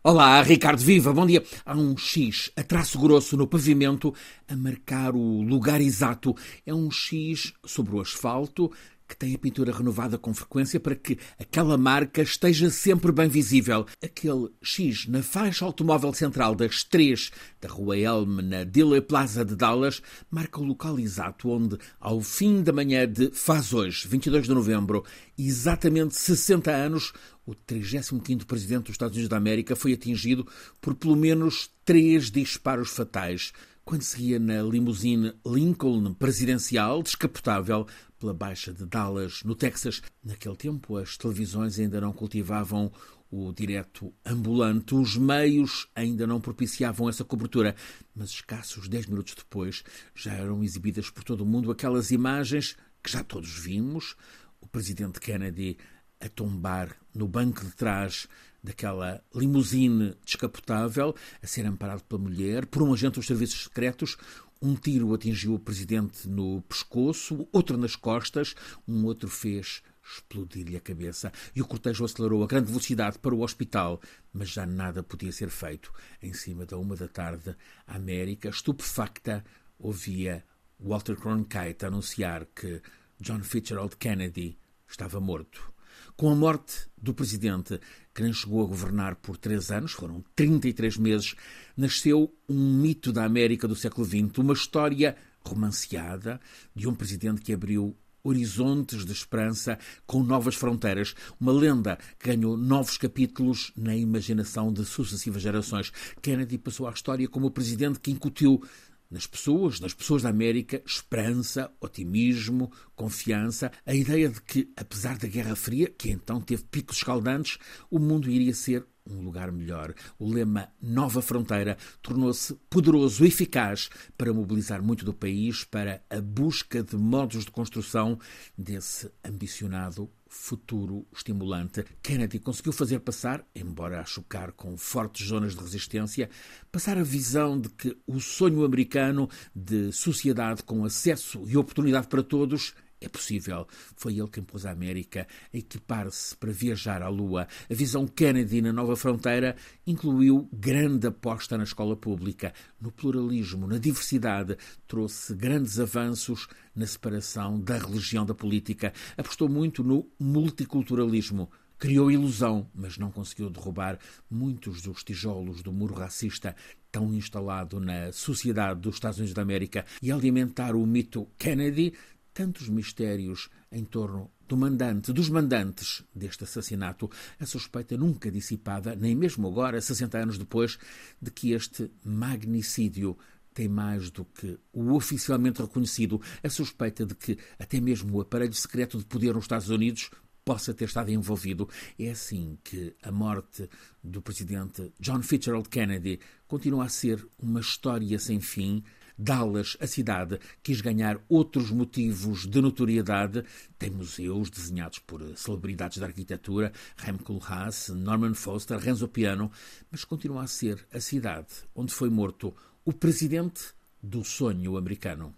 Olá, Ricardo Viva, bom dia. Há um X a traço grosso no pavimento a marcar o lugar exato. É um X sobre o asfalto que tem a pintura renovada com frequência para que aquela marca esteja sempre bem visível. Aquele X na faixa automóvel central das três da Rua Elm, na Dille Plaza de Dallas, marca o local exato onde, ao fim da manhã de faz hoje, 22 de novembro, exatamente 60 anos, o 35º Presidente dos Estados Unidos da América foi atingido por pelo menos três disparos fatais quando seguia na limusine Lincoln presidencial, descapotável, pela Baixa de Dallas, no Texas. Naquele tempo, as televisões ainda não cultivavam o direto ambulante, os meios ainda não propiciavam essa cobertura, mas escassos dez minutos depois já eram exibidas por todo o mundo aquelas imagens que já todos vimos: o presidente Kennedy a tombar no banco de trás daquela limusine descapotável, a ser amparado pela mulher, por um agente dos serviços secretos, um tiro atingiu o presidente no pescoço, outro nas costas, um outro fez explodir-lhe a cabeça e o cortejo acelerou a grande velocidade para o hospital, mas já nada podia ser feito. Em cima da uma da tarde, a América, estupefacta, ouvia Walter Cronkite anunciar que John Fitzgerald Kennedy estava morto. Com a morte do presidente, que nem chegou a governar por três anos, foram 33 meses, nasceu um mito da América do século XX, uma história romanceada de um presidente que abriu horizontes de esperança com novas fronteiras, uma lenda que ganhou novos capítulos na imaginação de sucessivas gerações. Kennedy passou à história como o presidente que incutiu nas pessoas, nas pessoas da América, esperança, otimismo, confiança, a ideia de que, apesar da Guerra Fria, que então teve picos escaldantes, o mundo iria ser um lugar melhor. O lema Nova Fronteira tornou-se poderoso e eficaz para mobilizar muito do país para a busca de modos de construção desse ambicionado futuro estimulante. Kennedy conseguiu fazer passar, embora a chocar com fortes zonas de resistência, passar a visão de que o sonho americano de sociedade com acesso e oportunidade para todos é possível. Foi ele quem pôs a América a equipar-se para viajar à Lua. A visão Kennedy na nova fronteira incluiu grande aposta na escola pública, no pluralismo, na diversidade. Trouxe grandes avanços na separação da religião da política. Apostou muito no multiculturalismo. Criou ilusão, mas não conseguiu derrubar muitos dos tijolos do muro racista tão instalado na sociedade dos Estados Unidos da América e alimentar o mito Kennedy tantos mistérios em torno do mandante, dos mandantes deste assassinato, a suspeita nunca dissipada, nem mesmo agora, 60 anos depois, de que este magnicídio tem mais do que o oficialmente reconhecido, a suspeita de que até mesmo o aparelho secreto de poder nos Estados Unidos possa ter estado envolvido. É assim que a morte do presidente John Fitzgerald Kennedy continua a ser uma história sem fim Dallas, a cidade, quis ganhar outros motivos de notoriedade. Tem museus desenhados por celebridades da arquitetura, Rem Koolhaas, Norman Foster, Renzo Piano, mas continua a ser a cidade onde foi morto o presidente do sonho americano.